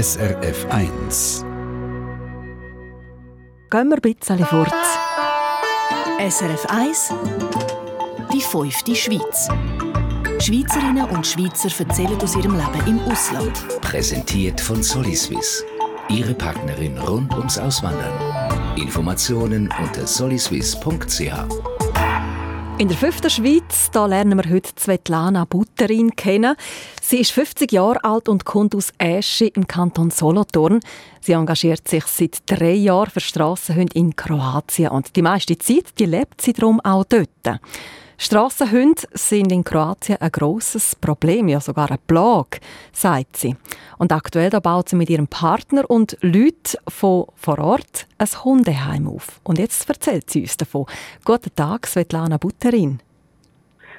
SRF 1. Gehen wir ein bisschen fort. SRF 1 Die fünfte Schweiz. Schweizerinnen und Schweizer erzählen aus ihrem Leben im Ausland. Präsentiert von Soliswiss. Ihre Partnerin rund ums Auswandern. Informationen unter soliswiss.ch. In der fünften Schweiz da lernen wir heute Svetlana Butterin kennen. Sie ist 50 Jahre alt und kommt aus Eschi im Kanton Solothurn. Sie engagiert sich seit drei Jahren für Strassenhunde in Kroatien und die meiste Zeit die lebt sie darum auch dort. Strassenhunde sind in Kroatien ein grosses Problem, ja sogar eine Plage, sagt sie. Und aktuell da baut sie mit ihrem Partner und Leuten von vor Ort ein Hundeheim auf. Und jetzt erzählt sie uns davon. Guten Tag, Svetlana Butterin.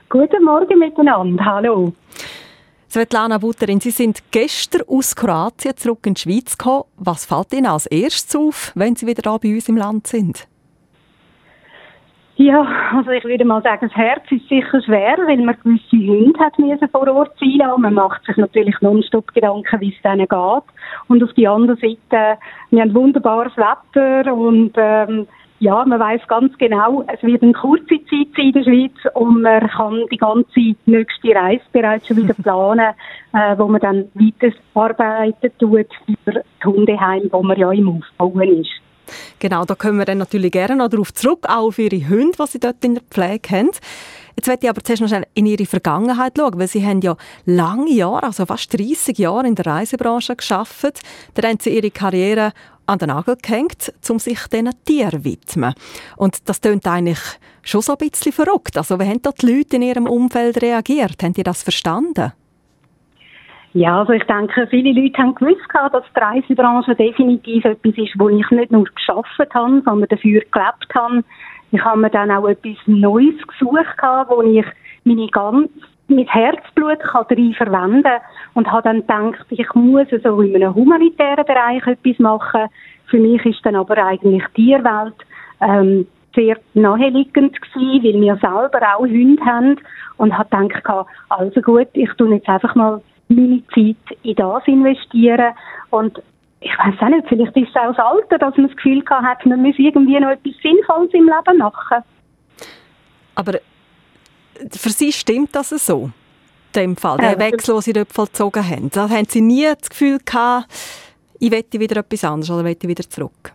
Guten Morgen miteinander, hallo. Svetlana Butterin, Sie sind gestern aus Kroatien zurück in die Schweiz gekommen. Was fällt Ihnen als erstes auf, wenn Sie wieder bei uns im Land sind? Ja, also ich würde mal sagen, das Herz ist sicher schwer, weil man gewisse Hunde hat müssen vor Ort sein Man macht sich natürlich nonstop Gedanken, wie es denen geht. Und auf die andere Seite, wir haben wunderbares Wetter und ähm, ja, man weiß ganz genau, es wird eine kurze Zeit sein in der Schweiz und man kann die ganze nächste Reise bereits schon wieder planen, äh, wo man dann weiter arbeiten tut für das Hundeheim, wo man ja im Aufbauen ist. Genau, da kommen wir dann natürlich gerne noch darauf zurück, auch auf Ihre Hunde, die Sie dort in der Pflege haben. Jetzt möchte ich aber zuerst noch schnell in Ihre Vergangenheit schauen, weil Sie haben ja lange Jahre, also fast 30 Jahre in der Reisebranche geschafft. Da haben Sie Ihre Karriere an den Nagel gehängt, um sich diesen Tieren zu widmen. Und das klingt eigentlich schon so ein bisschen verrückt. Also wie haben dort die Leute in Ihrem Umfeld reagiert? Haben die das verstanden? Ja, also ich denke, viele Leute haben gewusst, dass die Reisebranche definitiv etwas ist, wo ich nicht nur geschafft habe, sondern dafür gelebt habe. Ich habe mir dann auch etwas Neues gesucht, wo ich meine ganz mit Herzblut kann darin verwenden und habe dann gedacht, ich muss so in einem humanitären Bereich etwas machen. Für mich ist dann aber eigentlich die Tierwelt ähm, sehr naheliegend gewesen, weil wir selber auch Hunde haben und habe gedacht, also gut, ich tue jetzt einfach mal meine Zeit in das investieren und ich weiß auch nicht, vielleicht ist es auch das Alter, dass man das Gefühl hat, man muss irgendwie noch etwas Sinnvolles im Leben machen. Aber für Sie stimmt das so? In dem Fall, der Wechsel, den Sie dort vollzogen haben. Da haben Sie nie das Gefühl gehabt, ich möchte wieder etwas anderes oder möchte wieder zurück?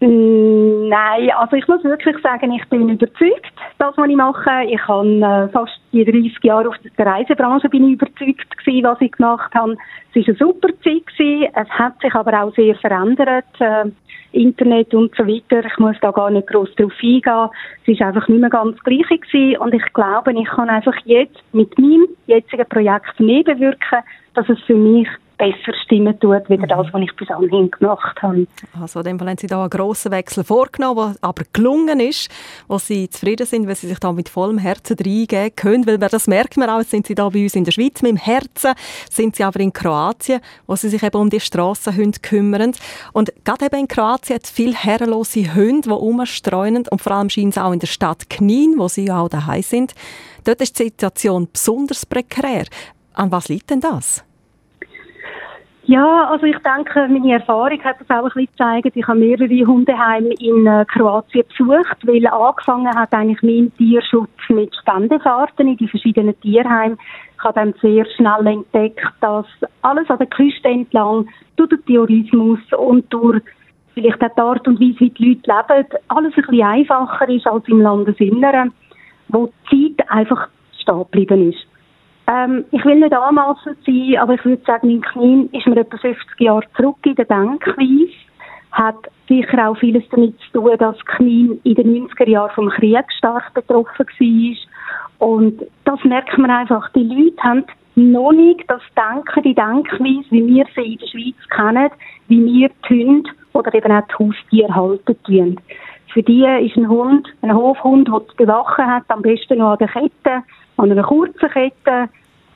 Nein, also ich muss wirklich sagen, ich bin überzeugt, das, was ich mache. Ich habe äh, fast die 30 Jahre auf der Reisebranche bin ich überzeugt gewesen, was ich gemacht habe. Es war eine super Zeit gewesen. Es hat sich aber auch sehr verändert. Äh, Internet und so weiter. Ich muss da gar nicht groß drauf eingehen. Es ist einfach nicht mehr ganz das Gleiche gewesen. Und ich glaube, ich kann einfach jetzt mit meinem jetzigen Projekt mehr bewirken, dass es für mich besser stimmen tut, wie das, was ich bis anhin gemacht habe. Also in dem Fall haben Sie da einen grossen Wechsel vorgenommen, der aber gelungen ist, wo Sie zufrieden sind, weil Sie sich da mit vollem Herzen reingeben können, weil das merkt man auch, jetzt sind Sie da bei uns in der Schweiz mit dem Herzen, sind Sie aber in Kroatien, wo Sie sich eben um die Strassenhunde kümmern. Und gerade eben in Kroatien hat es viele herrenlose Hunde, die rumstreunen und vor allem scheint es auch in der Stadt Knin, wo Sie ja auch daheim sind. Dort ist die Situation besonders prekär. An was liegt denn das? Ja, also ich denke, meine Erfahrung hat das auch ein bisschen gezeigt. Ich habe mehrere Hundeheime in äh, Kroatien besucht, weil angefangen hat eigentlich mein Tierschutz mit Spendefahrten in die verschiedenen Tierheime. Ich habe dann sehr schnell entdeckt, dass alles an der Küste entlang durch den Tourismus und durch vielleicht auch die Art und Weise, wie die Leute leben, alles ein bisschen einfacher ist als im Landesinneren, wo die Zeit einfach stehen geblieben ist. Ähm, ich will nicht anmassend sein, aber ich würde sagen, in Knien ist man etwa 50 Jahre zurück in der Denkweise. Hat sicher auch vieles damit zu tun, dass Knien in den 90er Jahren vom Krieg stark betroffen war. Und das merkt man einfach. Die Leute haben noch nicht das Denken, die Denkweise, wie wir sie in der Schweiz kennen, wie wir die Hunde oder eben auch die Haustiere halten tun. Für die ist ein Hund, ein Hofhund, der zu bewachen hat, am besten noch an der Kette, an einer kurzen Kette,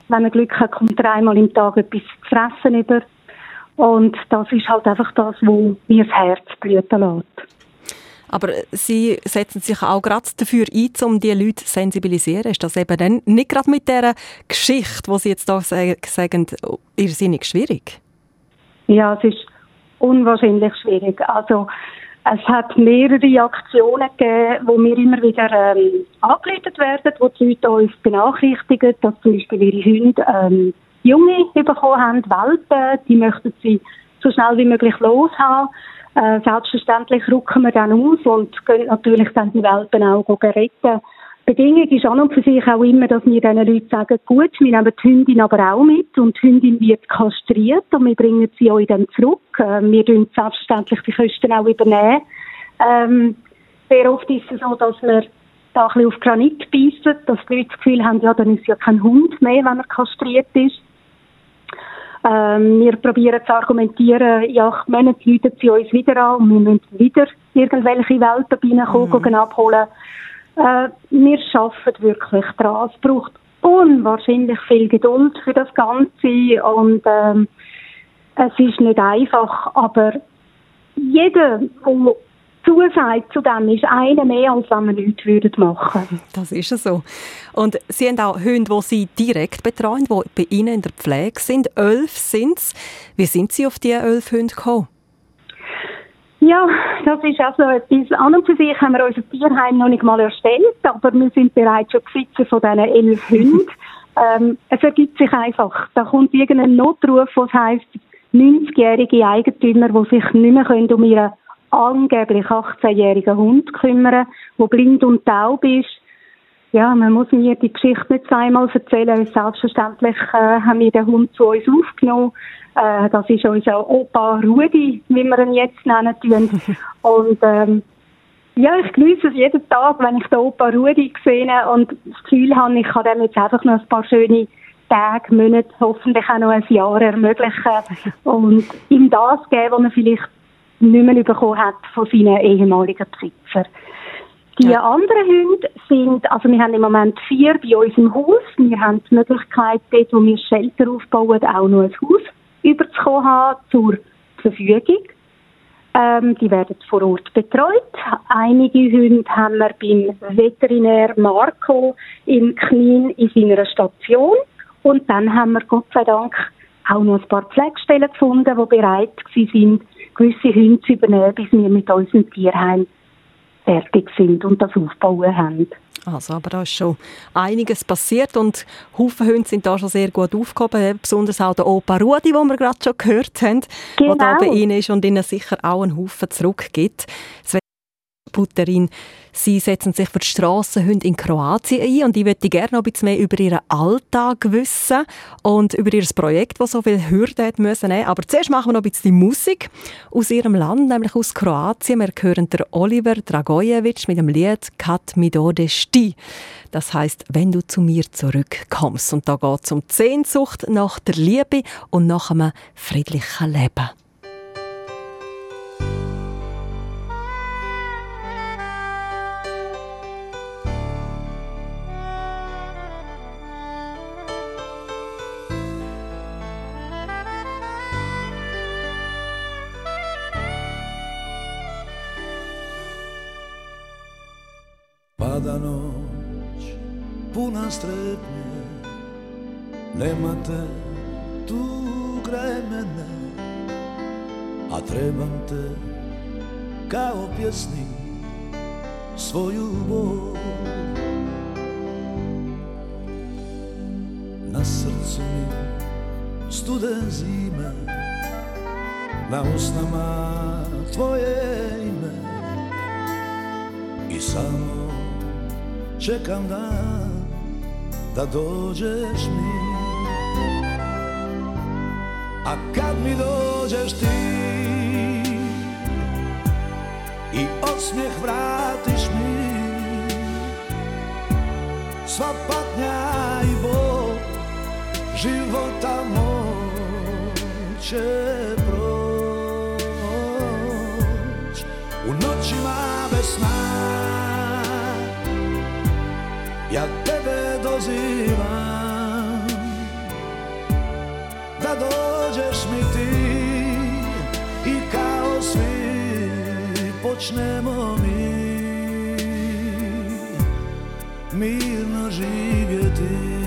wenn er Glück hat, kommt er einmal im Tag etwas zu fressen über. Und das ist halt einfach das, wo mir das Herz blüten lässt. Aber Sie setzen sich auch gerade dafür ein, um die Leute zu sensibilisieren. Ist das eben dann nicht gerade mit dieser Geschichte, die Sie jetzt da sagen, irrsinnig schwierig? Ja, es ist unwahrscheinlich schwierig. Also es hat mehrere Aktionen gegeben, wo wir immer wieder ähm, angeleitet werden, wo die Leute uns benachrichtigen, dass zum Beispiel ihre Hunde ähm, Junge bekommen haben, Welpen, die möchten sie so schnell wie möglich loshaben. Äh, selbstverständlich rücken wir dann aus und können natürlich dann die Welpen auch retten. Die Bedingung ist an und für sich auch immer, dass wir diesen Leuten sagen, gut, wir nehmen die Hündin aber auch mit und die Hündin wird kastriert und wir bringen sie euch dann zurück. Äh, wir übernehmen selbstverständlich die Kosten auch übernehmen. Ähm, sehr oft ist es so, dass wir da ein bisschen auf Granit beißen, dass die Leute das Gefühl haben, ja, dann ist ja kein Hund mehr, wenn er kastriert ist. Ähm, wir probieren zu argumentieren, in acht Monaten läuten sie uns wieder an und wir müssen wieder irgendwelche Welpen reinkommen, mhm. abholen. Äh, wir arbeiten wirklich dran. Es braucht unwahrscheinlich viel Geduld für das Ganze und ähm, es ist nicht einfach, aber jeder, der zusagt zu dem, ist einer mehr, als wenn wir nichts würden machen Das ist so. Und Sie haben auch Hunde, die Sie direkt betreuen, die bei Ihnen in der Pflege sind. Elf sind es. Wie sind Sie auf diese elf Hunde gekommen? Ja, das ist also etwas. An und für sich haben wir unser Tierheim noch nicht mal erstellt, aber wir sind bereits schon Besitzer von diesen elf Hunden. ähm, es ergibt sich einfach. Da kommt irgendein Notruf, was heisst, 90-jährige Eigentümer, die sich nicht mehr um ihren angeblich 18-jährigen Hund kümmern, der blind und taub ist. Ja, man muss mir die Geschichte nicht zweimal erzählen. Selbstverständlich äh, haben wir den Hund zu uns aufgenommen. Äh, das ist unser Opa Rudi, wie wir ihn jetzt nennen tun. und ähm, ja, ich genieße es jeden Tag, wenn ich den Opa Rudi sehe und das Gefühl habe, ich kann dem jetzt einfach noch ein paar schöne Tage, Monate, hoffentlich auch noch ein Jahr ermöglichen und ihm das geben, was er vielleicht nicht mehr bekommen hat von seinen ehemaligen Besitzern. Die ja. anderen Hunde sind, also wir haben im Moment vier bei uns im Haus. Wir haben die Möglichkeit, dort, wo wir Shelter aufbauen, auch noch ein Haus überzukommen haben zur Verfügung. Ähm, die werden vor Ort betreut. Einige Hunde haben wir beim Veterinär Marco in Knien in seiner Station. Und dann haben wir Gott sei Dank auch noch ein paar Pflegestellen gefunden, die bereit sind, gewisse Hunde zu übernehmen, bis wir mit unserem Tierheim fertig sind und das aufbauen haben. Also, aber da ist schon einiges passiert und Haufen Hunde sind da schon sehr gut aufgehoben, besonders auch der Opa Rudi, den wir gerade schon gehört haben, genau. der da bei Ihnen ist und Ihnen sicher auch einen Haufen zurückgibt. Butterin. Sie setzen sich für die Strassenhunde in Kroatien ein und ich möchte gerne noch ein bisschen mehr über Ihren Alltag wissen und über Ihr Projekt, das so viele Hürden hat müssen. Aber zuerst machen wir noch ein bisschen Musik aus Ihrem Land, nämlich aus Kroatien. Wir hören der Oliver Dragojevic mit dem Lied «Kat mi sti». Das heißt, wenn du zu mir zurückkommst. Und da geht es um die Sehnsucht nach der Liebe und nach einem friedlichen Leben. Pada noć, puna strepnje. Nema te tu kraj mene A trebam te kao pjesnik Svoju bol. Na srcu mi studen zime Na usnama tvoje ime. I samo čekam dan da dođeš mi. A kad mi dođeš ti I osmijeh vratiš mi Sva patnja i bol života moj ja tebe dozivam da dođeš mi ti i kao svi počnemo mi mirno živjeti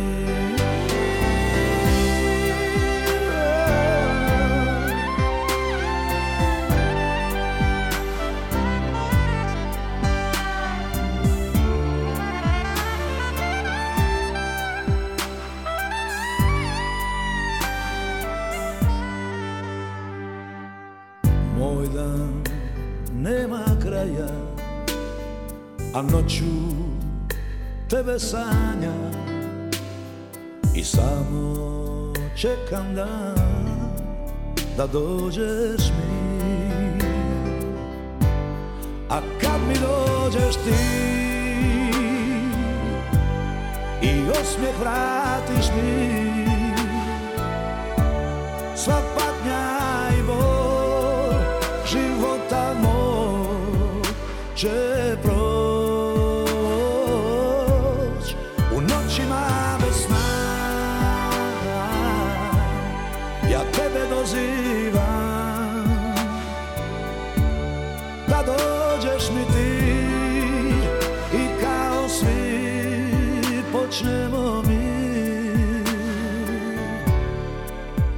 tebe I samo čekam dan Da dođeš mi. A kad mi dođeš ti I osmijeh vratiš mi. Sva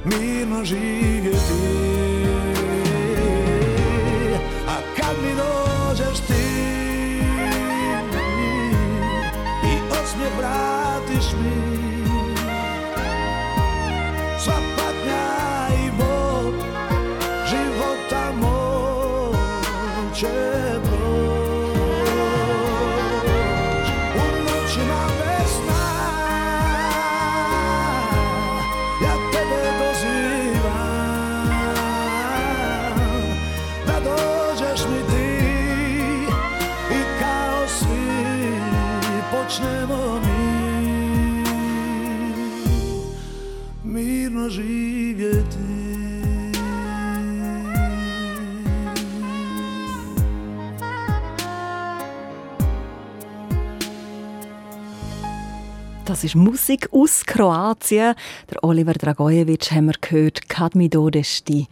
mirë në počnemo mi Mirno živjeti Das ist Musik aus Kroatien. Der Oliver Dragojevic haben wir gehört, «Kad do desti».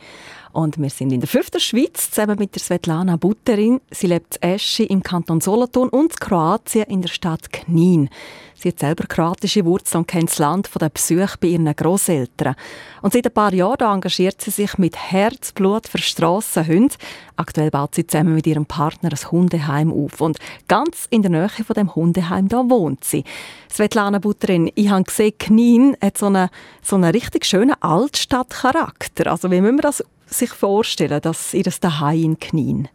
Und wir sind in der fünften Schweiz, zusammen mit der Svetlana Butterin. Sie lebt in Eschi im Kanton Solothurn und in Kroatien in der Stadt Knin. Sie hat selber kroatische Wurzeln und kennt das Land von den Besuchen bei ihren Grosseltern. Und seit ein paar Jahren engagiert sie sich mit Herzblut für Strassenhunde. Aktuell baut sie zusammen mit ihrem Partner ein Hundeheim auf. Und ganz in der Nähe von dem Hundeheim da wohnt sie. Svetlana Butterin, ich habe gesehen, Knin hat so einen, so einen richtig schönen Altstadtcharakter. Also wie müssen wir das sich vorstellen, dass ihr das daheim in Knin?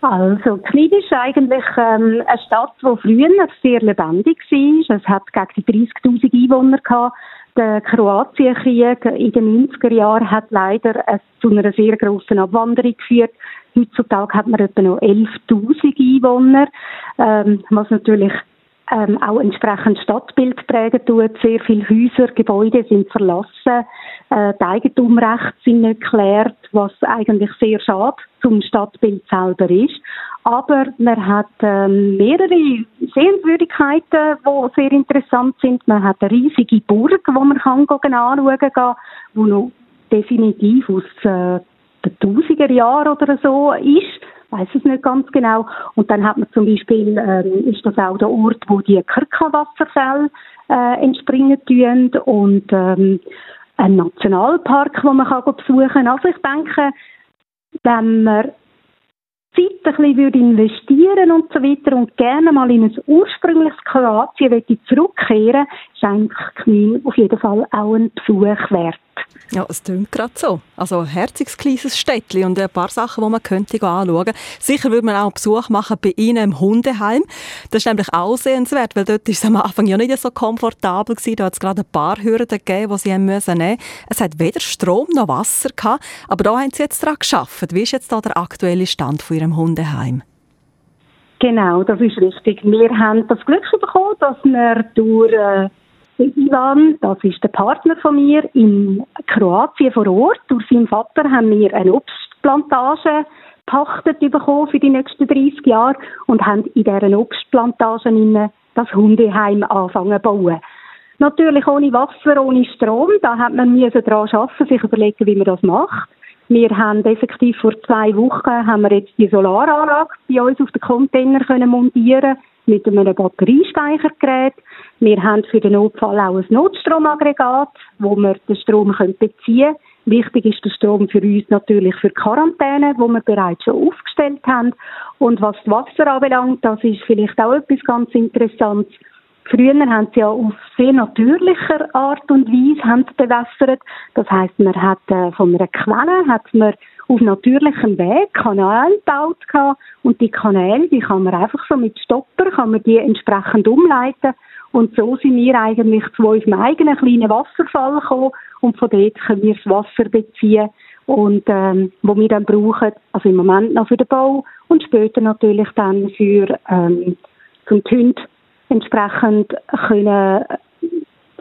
Also, Knin ist eigentlich ähm, eine Stadt, die früher sehr lebendig war. Es hat gegen die 30.000 Einwohner gehabt. Der Kroatienkrieg in den 90er Jahren hat leider äh, zu einer sehr grossen Abwanderung geführt. Heutzutage hat man etwa noch 11.000 Einwohner, ähm, was natürlich ähm, auch entsprechend Stadtbild prägen tut. Sehr viele Häuser, Gebäude sind verlassen, äh, die Eigentumrechte sind nicht geklärt, was eigentlich sehr schade zum Stadtbild selber ist. Aber man hat ähm, mehrere Sehenswürdigkeiten, die sehr interessant sind. Man hat eine riesige Burg, wo man kann gehen, anschauen kann, die noch definitiv aus äh, den 1000er Jahren oder so ist weiß es nicht ganz genau. Und dann hat man zum Beispiel, ähm, ist das auch der Ort, wo die Kirkenwasserfälle äh, entspringen tun und ähm, ein Nationalpark, wo man kann besuchen kann. Also ich denke, wenn man Zeit ein bisschen würde investieren und so weiter und gerne mal in ein ursprüngliches Kroatien zurückkehren, ist eigentlich auf jeden Fall auch ein Besuch wert. Ja, es klingt gerade so. Also ein herziges kleines Städtchen und ein paar Sachen, die man könnte anschauen. Sicher würde man auch einen Besuch machen bei Ihnen im Hundeheim. Das ist nämlich auch sehenswert, weil dort ist es am Anfang ja nicht so komfortabel gewesen. Da hat es gerade ein paar Hürden gegeben, die Sie haben müssen nehmen. Es hat weder Strom noch Wasser gehabt, aber da haben Sie jetzt daran geschafft. Wie ist jetzt da der aktuelle Stand von Ihrem Hundeheim? Genau, das ist richtig. Wir haben das Glück bekommen, dass wir durch äh, Ivan, das ist der Partner von mir, in Kroatien vor Ort. Durch seinen Vater haben wir eine Obstplantage pachtet bekommen für die nächsten 30 Jahre und haben in diesen Obstplantagen das Hundeheim anfangen zu bauen. Natürlich ohne Wasser, ohne Strom. Da hat man daran arbeiten, sich überlegen, wie man das macht. Wir haben effektiv vor zwei Wochen haben wir jetzt die Solaranlage bei uns auf den Container können montieren mit einem Batteriespeichergerät. Wir haben für den Notfall auch ein Notstromaggregat, wo wir den Strom beziehen können. Wichtig ist der Strom für uns natürlich für Quarantäne, wo wir bereits schon aufgestellt haben. Und was das Wasser anbelangt, das ist vielleicht auch etwas ganz Interessantes. Früher haben sie ja auf sehr natürlicher Art und Weise bewässert. Das heißt, man hat äh, von einer Quelle hat man auf natürlichem Weg Kanäle gebaut gehabt. Und die Kanäle, die kann man einfach so mit Stopper, kann man die entsprechend umleiten. Und so sind wir eigentlich zu unserem eigenen kleinen Wasserfall gekommen. Und von dort können wir das Wasser beziehen. Und, ähm, wo wir dann brauchen, also im Moment noch für den Bau und später natürlich dann für, ähm, zum die Hunde entsprechend können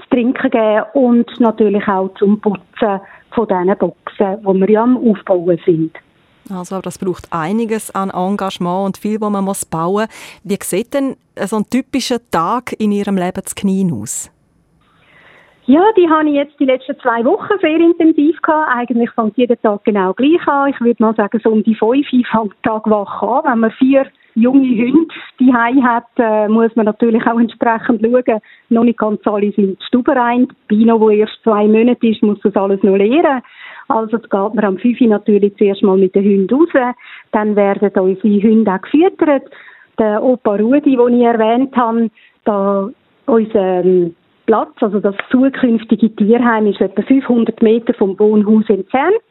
zu trinken geben und natürlich auch zum Putzen von diesen Boxen, die wir ja am Aufbauen sind. Also das braucht einiges an Engagement und viel, was man muss bauen muss. Wie sieht denn so ein typischer Tag in Ihrem Leben zu Knien aus? Ja, die habe ich jetzt die letzten zwei Wochen sehr intensiv gehabt. Eigentlich fängt jeder Tag genau gleich an. Ich würde mal sagen, so um die fünf fängt der Tag wach an. Wenn man vier junge Hunde die hat, äh, muss man natürlich auch entsprechend schauen. Noch nicht ganz alle sind stubenrein. Bino, wo erst zwei Monate ist, muss das alles noch lernen. Also geht man am 5 natürlich zuerst mal mit den Hunden raus. Dann werden unsere Hunde auch gefüttert. Der Opa Rudi, den ich erwähnt habe, da unser ähm, Platz, also das zukünftige Tierheim, ist etwa 500 Meter vom Wohnhaus entfernt.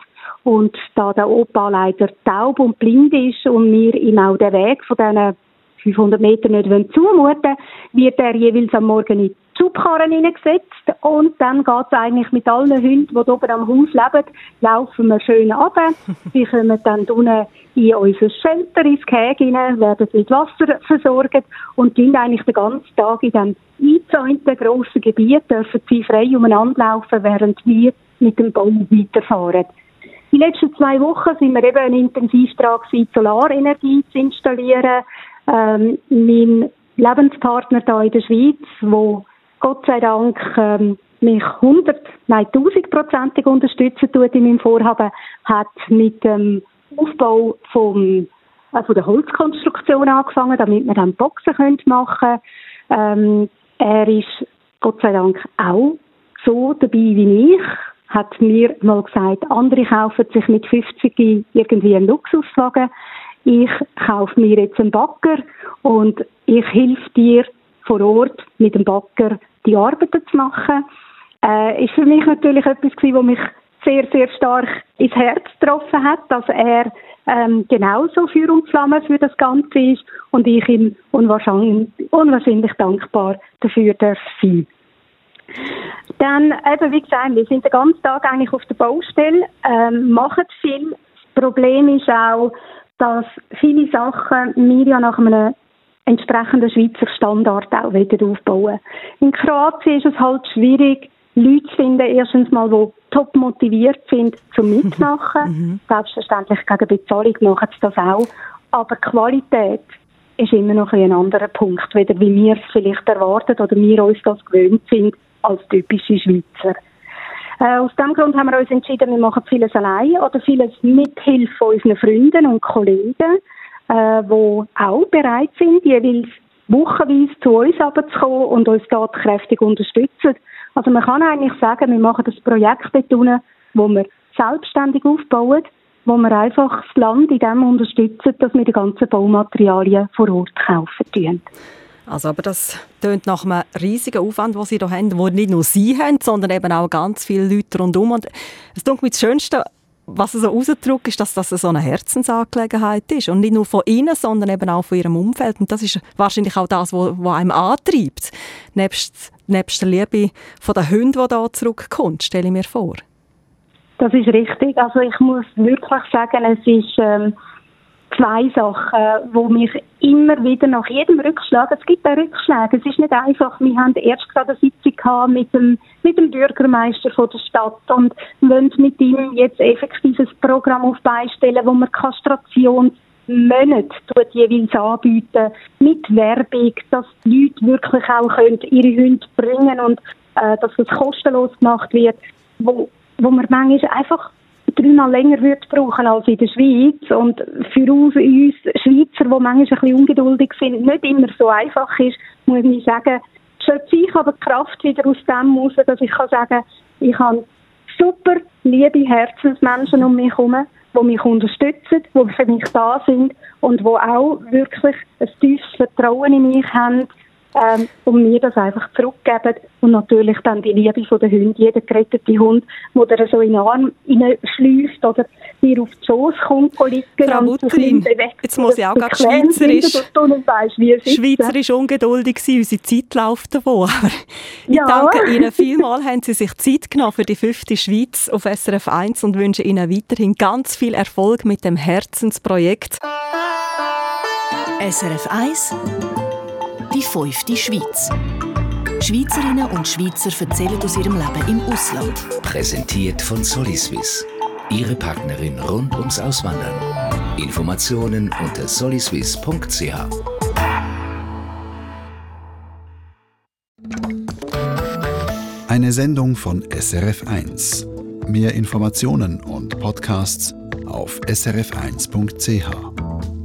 Und da der Opa leider taub und blind ist und wir ihm auch den Weg von diesen 500 Metern nicht zumuten wird er jeweils am Morgen in die Schubkarren hineingesetzt und dann geht es eigentlich mit allen Hunden, die oben am Haus leben, laufen wir schön runter. Sie kommen dann unten in unser Shelter ins Gehege rein, werden mit Wasser versorgt und sind eigentlich den ganzen Tag in diesem eingezäunten grossen Gebiet, dürfen sie frei umeinander laufen, während wir mit dem Bau weiterfahren. Die letzten zwei Wochen sind wir eben intensiv dran Solarenergie zu installieren. Ähm, mein Lebenspartner hier in der Schweiz, wo Gott sei Dank ähm, mich 100, nein 1000-prozentig unterstützen tut in meinem Vorhaben, hat mit dem Aufbau vom, äh, von der Holzkonstruktion angefangen, damit wir dann Boxen können machen ähm, Er ist Gott sei Dank auch so dabei wie ich hat mir mal gesagt, andere kaufen sich mit 50 irgendwie einen Luxuswagen. Ich kaufe mir jetzt einen Bagger und ich helfe dir vor Ort mit dem Bagger die Arbeiten zu machen. Äh, ist für mich natürlich etwas gewesen, was mich sehr, sehr stark ins Herz getroffen hat, dass er ähm, genauso für für das Ganze ist und ich ihm unwahrscheinlich, unwahrscheinlich dankbar dafür darf sein. Dann, eben, wie gesagt, wir sind den ganzen Tag eigentlich auf der Baustelle, ähm, machen viel. Das Problem ist auch, dass viele Sachen wir ja nach einem entsprechenden Schweizer Standard auch wieder aufbauen. In Kroatien ist es halt schwierig, Leute zu finden, erstens mal, die top motiviert sind, zum mitmachen. Mhm. Selbstverständlich gegen Bezahlung machen sie das auch. Aber Qualität ist immer noch ein anderer Punkt, weder wie wir es vielleicht erwartet oder wir uns das gewöhnt sind als typische Schweizer. Äh, aus dem Grund haben wir uns entschieden, wir machen vieles allein oder vieles mit Hilfe unserer Freunde und Kollegen, äh, die auch bereit sind, jeweils wochenweise zu uns runterzukommen und uns tatkräftig unterstützen. Also man kann eigentlich sagen, wir machen das Projekt betonen, wo wir selbstständig aufbauen, wo wir einfach das Land in dem unterstützen, dass wir die ganzen Baumaterialien vor Ort kaufen tun. Also, aber das tönt nach einem riesigen Aufwand, den Sie hier haben, wo nicht nur Sie haben, sondern eben auch ganz viele Leute rundherum. Und es tut mir das Schönste, was so rausdrückt, ist, dass das so eine Herzensangelegenheit ist. Und nicht nur von Ihnen, sondern eben auch von Ihrem Umfeld. Und das ist wahrscheinlich auch das, was einem antreibt. Nebst, nebst der Liebe von den Hunden, die da zurückkommt, stelle ich mir vor. Das ist richtig. Also ich muss wirklich sagen, es ist... Ähm zwei Sachen, wo mich immer wieder nach jedem Rückschlag, es gibt auch Rückschläge, es ist nicht einfach, wir haben erst gerade eine Sitzung mit dem, mit dem Bürgermeister von der Stadt und wollen mit ihm jetzt effektives Programm auf beistellen, wo man Kastration Monate jeweils anbieten, mit Werbung, dass die Leute wirklich auch ihre Hunde bringen und äh, dass das kostenlos gemacht wird, wo, wo man manchmal einfach dreimal länger würde brauchen als in der Schweiz. Und für uns, Schweizer, die manchmal ein bisschen ungeduldig sind, nicht immer so einfach ist, muss ich sagen, schöpfe ich aber Kraft wieder aus dem heraus, dass ich kann sagen, ich habe super liebe Herzensmenschen um mich herum, die mich unterstützen, die für mich da sind und die auch wirklich ein tiefes Vertrauen in mich haben ähm, und mir das einfach zurückgeben und natürlich dann die Liebe von der Hunde, jeder gerettete Hund, wo der so in den Arm schläuft oder dir auf die Schoß kommt liegen Frau Butterin, jetzt muss ich auch gerade schweizerisch, schweizerisch ungeduldig sein, unsere Zeit läuft davon. Aber ich ja. danke Ihnen vielmals, haben Sie sich Zeit genommen für die fünfte Schweiz auf SRF 1 und wünsche Ihnen weiterhin ganz viel Erfolg mit dem Herzensprojekt. SRF 1 Die fünfte Schweiz. Schweizerinnen und Schweizer erzählen aus ihrem Leben im Ausland. Präsentiert von Soliswiss. Ihre Partnerin rund ums Auswandern. Informationen unter soliswiss.ch. Eine Sendung von SRF1. Mehr Informationen und Podcasts auf srf1.ch.